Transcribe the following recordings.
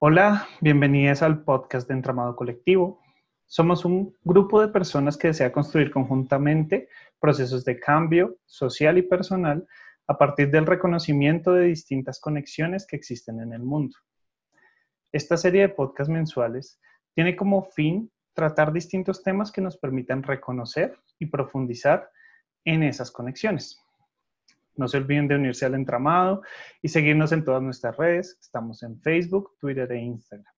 Hola, bienvenidas al podcast de Entramado Colectivo. Somos un grupo de personas que desea construir conjuntamente procesos de cambio social y personal a partir del reconocimiento de distintas conexiones que existen en el mundo. Esta serie de podcasts mensuales tiene como fin tratar distintos temas que nos permitan reconocer y profundizar en esas conexiones. No se olviden de unirse al entramado y seguirnos en todas nuestras redes. Estamos en Facebook, Twitter e Instagram.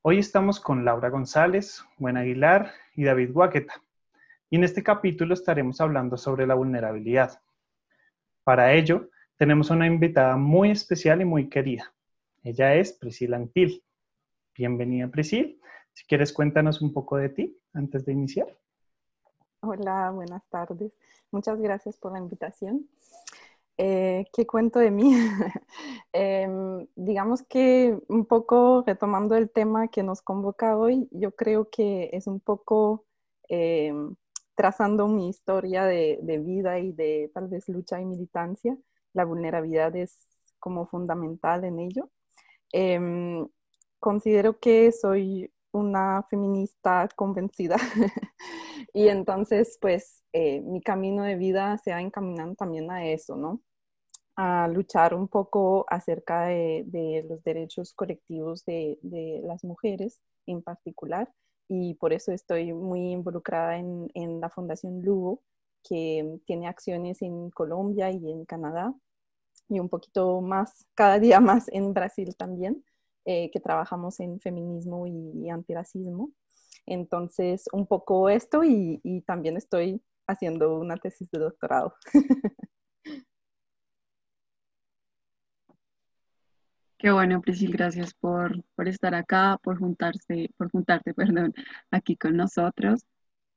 Hoy estamos con Laura González, Buen Aguilar y David Guaqueta. Y en este capítulo estaremos hablando sobre la vulnerabilidad. Para ello, tenemos una invitada muy especial y muy querida. Ella es Priscila Antil. Bienvenida, Priscila. Si quieres, cuéntanos un poco de ti antes de iniciar. Hola, buenas tardes. Muchas gracias por la invitación. Eh, ¿Qué cuento de mí? Em, digamos que un poco retomando el tema que nos convoca hoy, yo creo que es un poco em, trazando mi historia de, vida y de tal vez lucha y militancia. La vulnerabilidad es como fundamental en ello. Em, considero que soy una feminista convencida. y entonces, pues, eh, mi camino de vida se ha encaminado también a eso, ¿no? A luchar un poco acerca de, los derechos colectivos de, las mujeres en particular. Y por eso estoy muy involucrada en, en la Fundación Lugo, que tiene acciones en Colombia y en Canadá, y un poquito más, cada día más en Brasil también eh, que trabajamos en feminismo y, antirracismo. Entonces, un poco esto y, también estoy haciendo una tesis de doctorado. Qué bueno, Priscil, gracias por, por, estar acá, por juntarse, por juntarte, perdón, aquí con nosotros.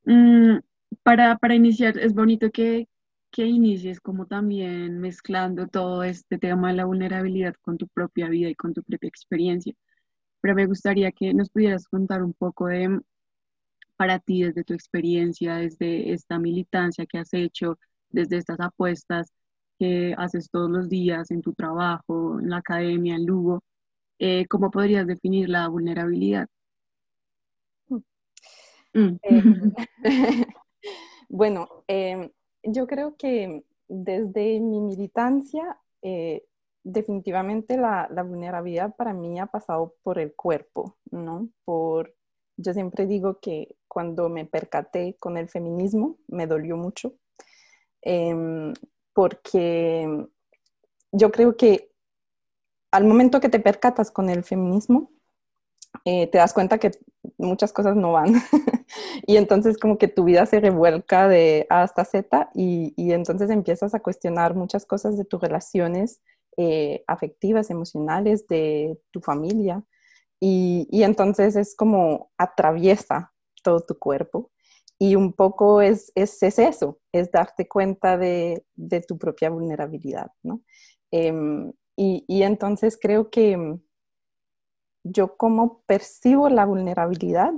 Mm, para, para, iniciar, es bonito que, que inicies como también mezclando todo este tema de la vulnerabilidad con tu propia vida y con tu propia experiencia. Pero me gustaría que nos pudieras contar un poco de, para ti, desde tu experiencia, desde esta militancia que has hecho, desde estas apuestas que haces todos los días en tu trabajo, en la academia, en Lugo, eh, ¿cómo podrías definir la vulnerabilidad? Mm. Eh, bueno, em, yo creo que desde mi militancia, eh, definitivamente la, vulnerabilidad para mí ha pasado por el cuerpo, ¿no? Por, yo siempre digo que cuando me percaté con el feminismo, me dolió mucho, em, porque yo creo que al momento que te percatas con el feminismo, eh, te das cuenta que muchas cosas no van. y entonces como que tu vida se revuelca de A hasta Z y, y entonces empiezas a cuestionar muchas cosas de tus relaciones eh, afectivas, emocionales, de tu familia. Y, y, entonces es como atraviesa todo tu cuerpo. Y un poco es, es, es eso, es darte cuenta de, de tu propia vulnerabilidad, ¿no? Em, y, y entonces creo que yo como percibo la vulnerabilidad,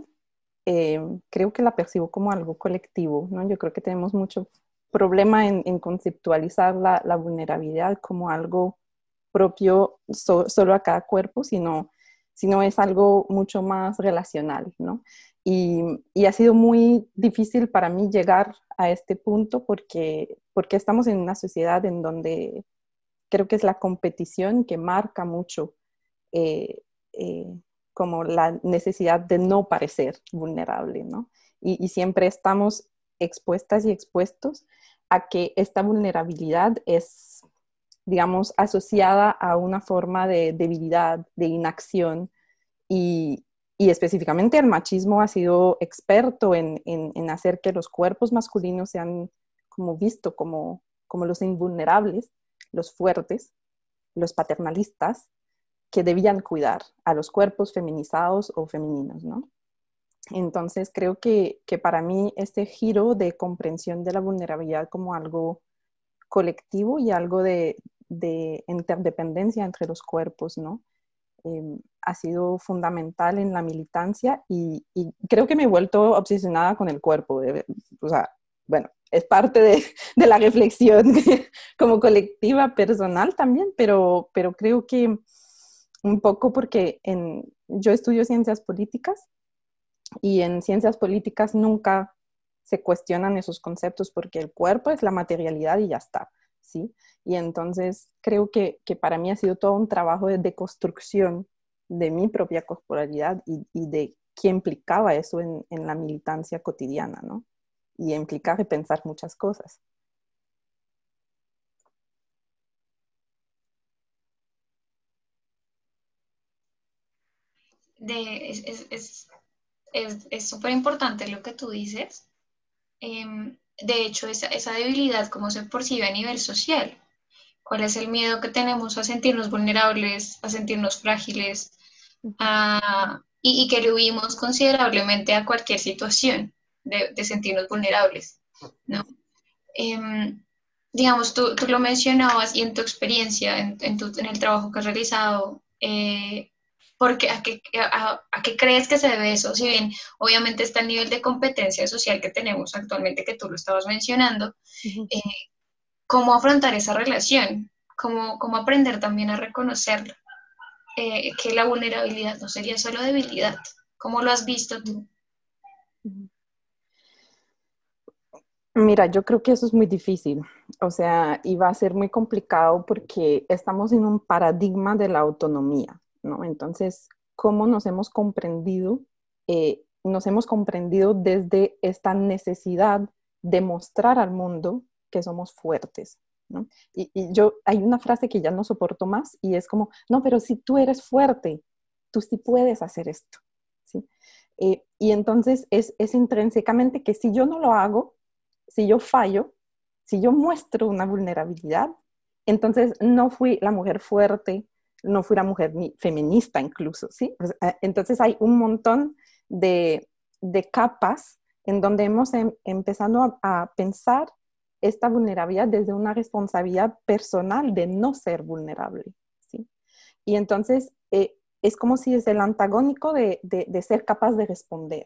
eh, creo que la percibo como algo colectivo, ¿no? Yo creo que tenemos mucho problema en, conceptualizar la, vulnerabilidad como algo propio solo a cada cuerpo, sino, sino es algo mucho más relacional, ¿no? Y, y, ha sido muy difícil para mí llegar a este punto porque, porque estamos en una sociedad en donde creo que es la competición que marca mucho eh, eh, como la necesidad de no parecer vulnerable, ¿no? Y, siempre estamos expuestas y expuestos a que esta vulnerabilidad es, digamos, asociada a una forma de debilidad, de inacción y, específicamente el machismo ha sido experto en, en, hacer que los cuerpos masculinos sean como visto como, como los invulnerables, los fuertes, los paternalistas, que debían cuidar a los cuerpos feminizados o femeninos, ¿no? Entonces creo que, que, para mí este giro de comprensión de la vulnerabilidad como algo colectivo y algo de, de interdependencia entre los cuerpos, ¿no? Em, ha sido fundamental en la militancia y, y, creo que me he vuelto obsesionada con el cuerpo. o sea, bueno, es parte de, de la reflexión como colectiva, personal también, pero, pero creo que un poco porque en, yo estudio ciencias políticas y en ciencias políticas nunca se cuestionan esos conceptos porque el cuerpo es la materialidad y ya está, ¿sí? Y entonces creo que, que para mí ha sido todo un trabajo de deconstrucción de mi propia corporalidad y, y de qué implicaba eso en, en, la militancia cotidiana, ¿no? Y implica repensar muchas cosas. Es súper es, importante lo que tú dices. Eh, de hecho, esa, esa debilidad, cómo se percibe a nivel social. ¿Cuál es el miedo que tenemos a sentirnos vulnerables, a sentirnos frágiles, a, y, y, que le huimos considerablemente a cualquier situación de, de sentirnos vulnerables? ¿no? Eh, digamos, tú, tú, lo mencionabas y en tu experiencia, en, en, tu, en el trabajo que has realizado, eh, porque a qué, a, a qué, crees que se debe eso? Si bien obviamente está el nivel de competencia social que tenemos actualmente, que tú lo estabas mencionando, uh -huh. eh, ¿cómo afrontar esa relación? ¿Cómo, cómo aprender también a reconocerlo? Eh, que la vulnerabilidad no sería solo debilidad. ¿Cómo lo has visto tú? Mira, yo creo que eso es muy difícil, o sea, y va a ser muy complicado porque estamos en un paradigma de la autonomía, ¿no? Entonces, ¿cómo nos hemos comprendido? Eh, nos hemos comprendido desde esta necesidad de mostrar al mundo que somos fuertes, ¿no? Y, yo, hay una frase que ya no soporto más y es como, no, pero si tú eres fuerte, tú sí puedes hacer esto, ¿sí? Eh, y entonces es, es intrínsecamente que si yo no lo hago, si yo fallo, si yo muestro una vulnerabilidad, entonces no fui la mujer fuerte, no fui la mujer feminista incluso, ¿sí? Eh, entonces hay un montón de, de capas en donde hemos em, empezado a, a, pensar esta vulnerabilidad desde una responsabilidad personal de no ser vulnerable, ¿sí? Y entonces eh, es como si es el antagónico de, de, de ser capaz de responder,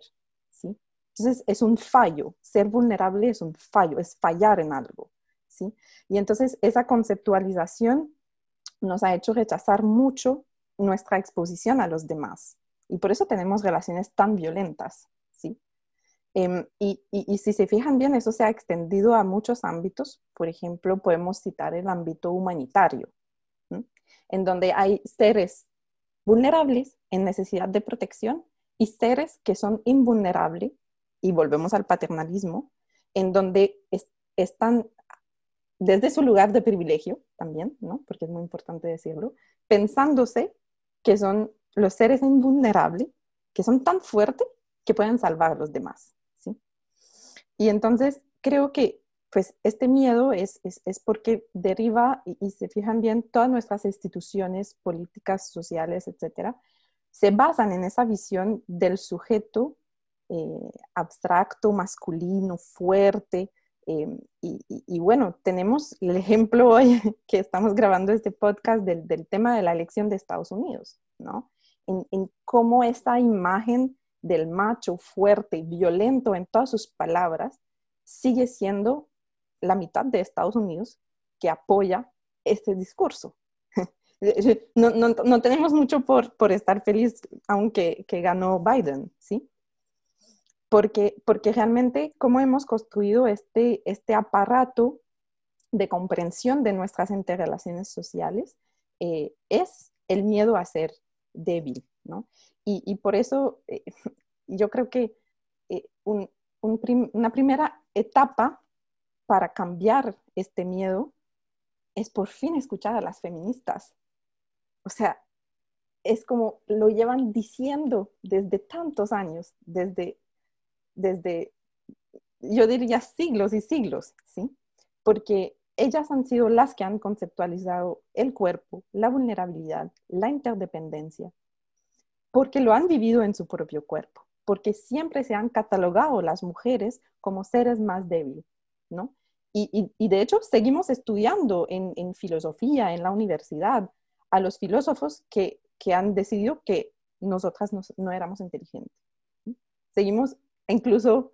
¿sí? Entonces es un fallo, ser vulnerable es un fallo, es fallar en algo, ¿sí? Y entonces esa conceptualización nos ha hecho rechazar mucho nuestra exposición a los demás. Y por eso tenemos relaciones tan violentas, ¿sí? Eh, y, y, si se fijan bien, eso se ha extendido a muchos ámbitos. Por ejemplo, podemos citar el ámbito humanitario, en donde hay seres vulnerables en necesidad de protección y seres que son invulnerables, y volvemos al paternalismo, en donde es, están desde su lugar de privilegio también, ¿no? porque es muy importante decirlo, pensándose que son los seres invulnerables, que son tan fuertes que pueden salvar a los demás. ¿sí? Y entonces creo que pues este miedo es, es, es porque deriva, y, y, se fijan bien, todas nuestras instituciones políticas, sociales, etcétera, se basan en esa visión del sujeto eh, abstracto, masculino, fuerte. Eh, y, y, y, bueno, tenemos el ejemplo hoy que estamos grabando este podcast del, del tema de la elección de Estados Unidos, ¿no? En, cómo esta imagen del macho fuerte, violento en todas sus palabras, sigue siendo la mitad de Estados Unidos que apoya este discurso. No, no, no tenemos mucho por, por, estar feliz aunque que ganó Biden, ¿sí? Porque, porque realmente cómo hemos construido este, este aparato de comprensión de nuestras interrelaciones sociales eh, es el miedo a ser débil, ¿no? Y, y por eso eh, yo creo que eh, un, un prim una primera etapa para cambiar este miedo es por fin escuchar a las feministas. O sea, es como lo llevan diciendo desde tantos años, desde, desde yo diría siglos y siglos, ¿sí? Porque ellas han sido las que han conceptualizado el cuerpo, la vulnerabilidad, la interdependencia, porque lo han vivido en su propio cuerpo, porque siempre se han catalogado las mujeres como seres más débiles, ¿no? Y, de hecho seguimos estudiando en, filosofía, en la universidad, a los filósofos que, que han decidido que nosotras no, no éramos inteligentes. Seguimos incluso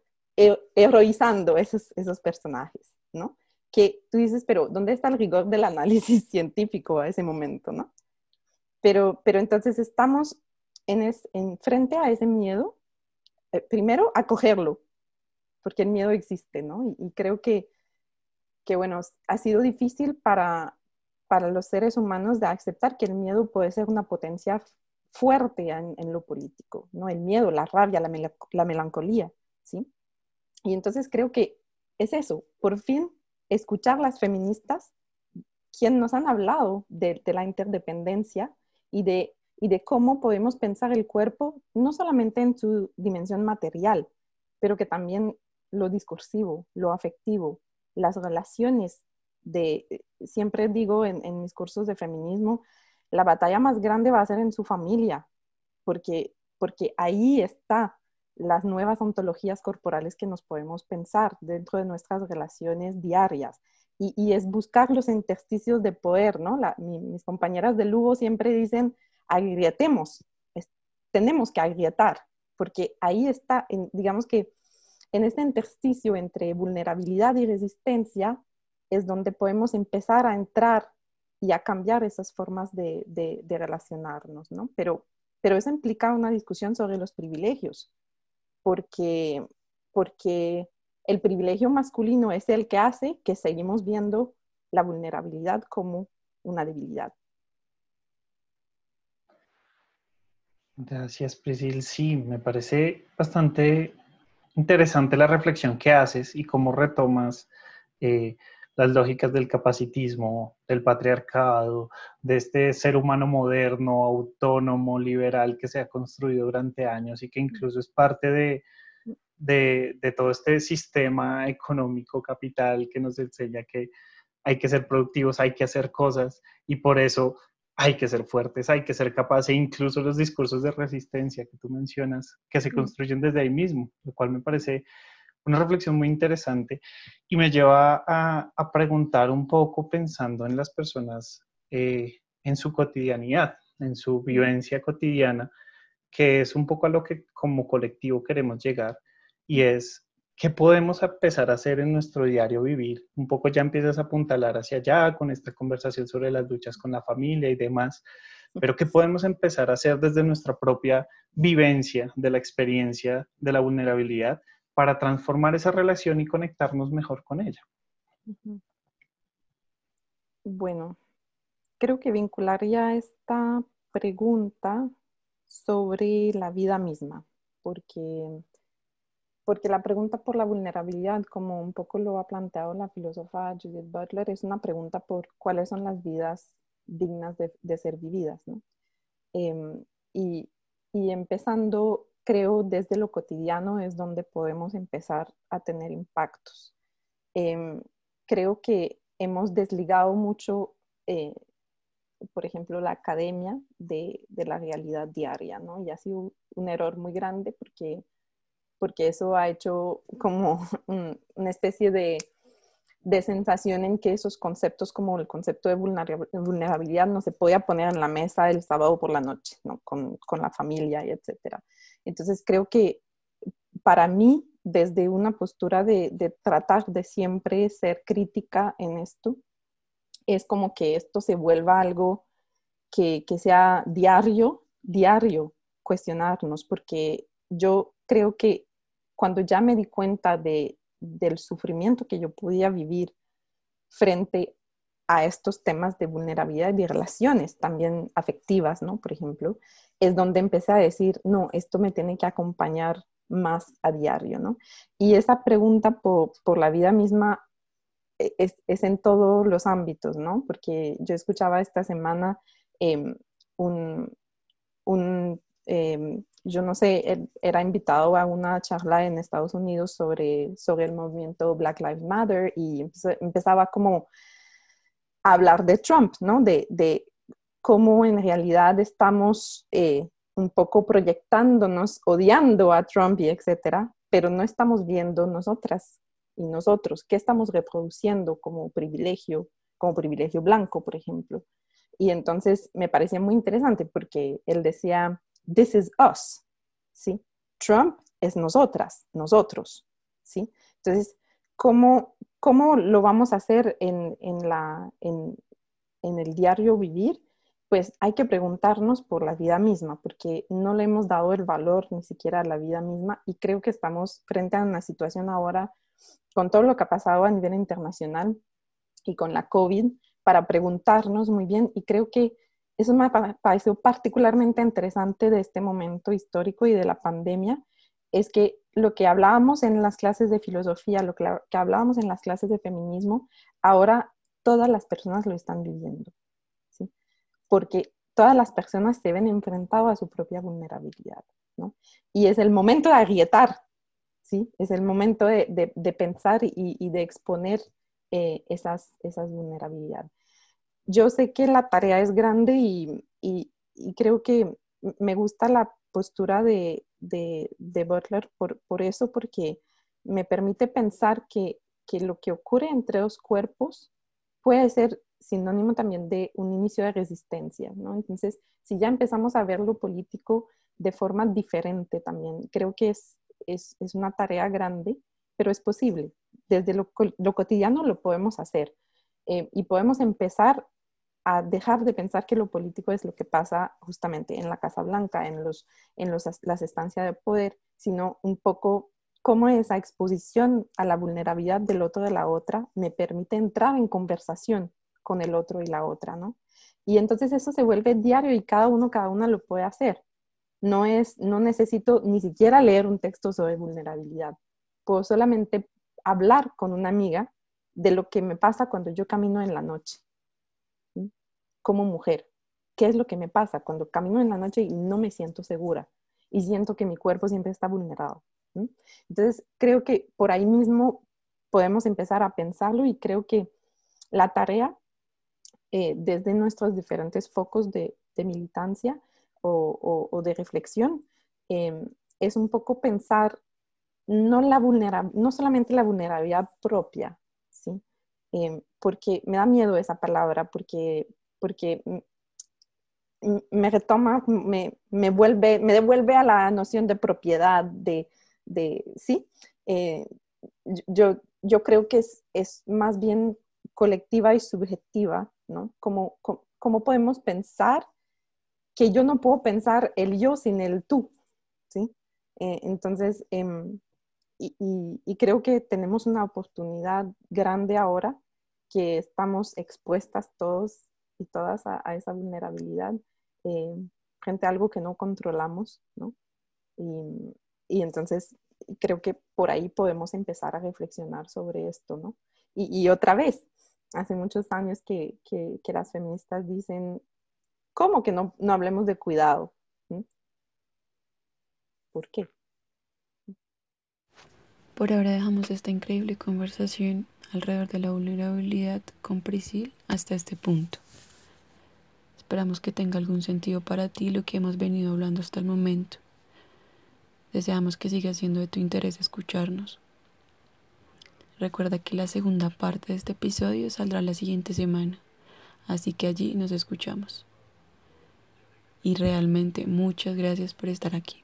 heroizando esos, esos personajes, ¿no? Que tú dices, pero ¿dónde está el rigor del análisis científico a ese momento, no? Pero, pero entonces estamos en, es, en frente a ese miedo, eh, primero acogerlo, porque el miedo existe, ¿no? Y, creo que, que, bueno, ha sido difícil para, para los seres humanos de aceptar que el miedo puede ser una potencia fuerte en, lo político, ¿no? El miedo, la rabia, la, la melancolía, ¿sí? Y entonces creo que es eso, por fin escuchar las feministas, quien nos han hablado de, la interdependencia y de, y de cómo podemos pensar el cuerpo, no solamente en su dimensión material, pero que también lo discursivo, lo afectivo, las relaciones de, siempre digo en, mis cursos de feminismo, la batalla más grande va a ser en su familia, porque, porque ahí está las nuevas ontologías corporales que nos podemos pensar dentro de nuestras relaciones diarias. Y, es buscar los intersticios de poder, ¿no? mis compañeras de Lugo siempre dicen, agrietemos, tenemos que agrietar, porque ahí está, digamos que en este intersticio entre vulnerabilidad y resistencia es donde podemos empezar a entrar y a cambiar esas formas de, de, relacionarnos, ¿no? Pero, pero eso implica una discusión sobre los privilegios, porque, porque el privilegio masculino es el que hace que seguimos viendo la vulnerabilidad como una debilidad. Gracias, Priscil. Sí, me parece bastante interesante la reflexión que haces y cómo retomas eh, las lógicas del capacitismo, del patriarcado, de este ser humano moderno, autónomo, liberal que se ha construido durante años y que incluso es parte de, de todo este sistema económico capital que nos enseña que hay que ser productivos, hay que hacer cosas y por eso hay que ser fuertes, hay que ser capaces, e incluso los discursos de resistencia que tú mencionas, que se construyen desde ahí mismo, lo cual me parece una reflexión muy interesante y me lleva a, preguntar un poco pensando en las personas eh, en su cotidianidad, en su vivencia cotidiana, que es un poco a lo que como colectivo queremos llegar y es ¿qué podemos empezar a hacer en nuestro diario vivir? Un poco ya empiezas a apuntalar hacia allá con esta conversación sobre las luchas con la familia y demás, pero ¿qué podemos empezar a hacer desde nuestra propia vivencia de la experiencia de la vulnerabilidad para transformar esa relación y conectarnos mejor con ella? Bueno, creo que vincularía esta pregunta sobre la vida misma, porque porque la pregunta por la vulnerabilidad, como un poco lo ha planteado la filósofa Judith Butler, es una pregunta por cuáles son las vidas dignas de, ser vividas. ¿no? Em, y, y, empezando, creo, desde lo cotidiano es donde podemos empezar a tener impactos. Em, creo que hemos desligado mucho, eh, por ejemplo, la academia de, de, la realidad diaria, ¿no? Y ha sido un error muy grande porque porque eso ha hecho como una especie de, sensación en que esos conceptos como el concepto de vulnerabilidad no se podía poner en la mesa el sábado por la noche, ¿no? con, la familia y etcétera. Entonces creo que para mí, desde una postura de, tratar de siempre ser crítica en esto, es como que esto se vuelva algo que, que sea diario, diario, cuestionarnos, porque yo creo que cuando ya me di cuenta de, del sufrimiento que yo podía vivir frente a estos temas de vulnerabilidad y relaciones también afectivas, ¿no? Por ejemplo, es donde empecé a decir, no, esto me tiene que acompañar más a diario, ¿no? Y esa pregunta por, por la vida misma e, es, es, en todos los ámbitos, ¿no? Porque yo escuchaba esta semana em, un, un em, yo no sé, era invitado a una charla en Estados Unidos sobre, sobre el movimiento Black Lives Matter y empezaba como hablar de Trump, ¿no? De, de cómo en realidad estamos eh, un poco proyectándonos, odiando a Trump y etcétera, pero no estamos viendo nosotras y nosotros qué estamos reproduciendo como privilegio, como privilegio blanco, por ejemplo. Y entonces me parecía muy interesante porque él decía, this is us, ¿sí? Trump es nosotras, nosotros, ¿sí? Entonces, ¿cómo, cómo lo vamos a hacer en, la, en, el diario vivir? pues hay que preguntarnos por la vida misma, porque no le hemos dado el valor ni siquiera a la vida misma y creo que estamos frente a una situación ahora con todo lo que ha pasado a nivel internacional y con la COVID para preguntarnos muy bien y creo que eso me ha parecido particularmente interesante de este momento histórico y de la pandemia, es que lo que hablábamos en las clases de filosofía, lo que, hablábamos en las clases de feminismo, ahora todas las personas lo están viviendo. Porque todas las personas se ven enfrentadas a su propia vulnerabilidad, ¿no? Y es el momento de agrietar, ¿sí? Es el momento de, pensar y, de exponer eh, esas, esas vulnerabilidades yo sé que la tarea es grande y, creo que me gusta la postura de, Butler por, eso, porque me permite pensar que, lo que ocurre entre dos cuerpos puede ser sinónimo también de un inicio de resistencia, ¿no? Entonces, si ya empezamos a ver lo político de forma diferente también, creo que es, es, una tarea grande, pero es posible. Desde lo, cotidiano lo podemos hacer eh, y podemos empezar a dejar de pensar que lo político es lo que pasa justamente en la Casa Blanca, en, los, en los, las estancias de poder, sino un poco cómo esa exposición a la vulnerabilidad del otro de la otra me permite entrar en conversación con el otro y la otra, ¿no? Y entonces eso se vuelve diario y cada uno, cada una lo puede hacer. No es, no necesito ni siquiera leer un texto sobre vulnerabilidad. Puedo solamente hablar con una amiga de lo que me pasa cuando yo camino en la noche como mujer. ¿Qué es lo que me pasa cuando camino en la noche y no me siento segura y siento que mi cuerpo siempre está vulnerado? Entonces, creo que por ahí mismo podemos empezar a pensarlo y creo que la tarea eh, desde nuestros diferentes focos de, militancia o, de reflexión em, es un poco pensar no, la no solamente la vulnerabilidad propia, ¿sí? Em, porque me da miedo esa palabra, porque porque me retoma, me, me, vuelve, me devuelve a la noción de propiedad, de, de sí. Eh, yo, yo creo que es, es, más bien colectiva y subjetiva, ¿no? Como, como, podemos pensar que yo no puedo pensar el yo sin el tú, ¿sí? Eh, entonces, em, y, y, creo que tenemos una oportunidad grande ahora que estamos expuestas todos y todas a, esa vulnerabilidad eh, frente a algo que no controlamos, ¿no? Y, y, entonces creo que por ahí podemos empezar a reflexionar sobre esto, ¿no? Y, y otra vez, hace muchos años que, que, las feministas dicen, ¿cómo que no, no hablemos de cuidado? ¿Por qué? Por ahora dejamos esta increíble conversación alrededor de la vulnerabilidad con Prisil hasta este punto. Esperamos que tenga algún sentido para ti lo que hemos venido hablando hasta el momento. Deseamos que siga siendo de tu interés escucharnos. Recuerda que la segunda parte de este episodio saldrá la siguiente semana, así que allí nos escuchamos. Y realmente muchas gracias por estar aquí.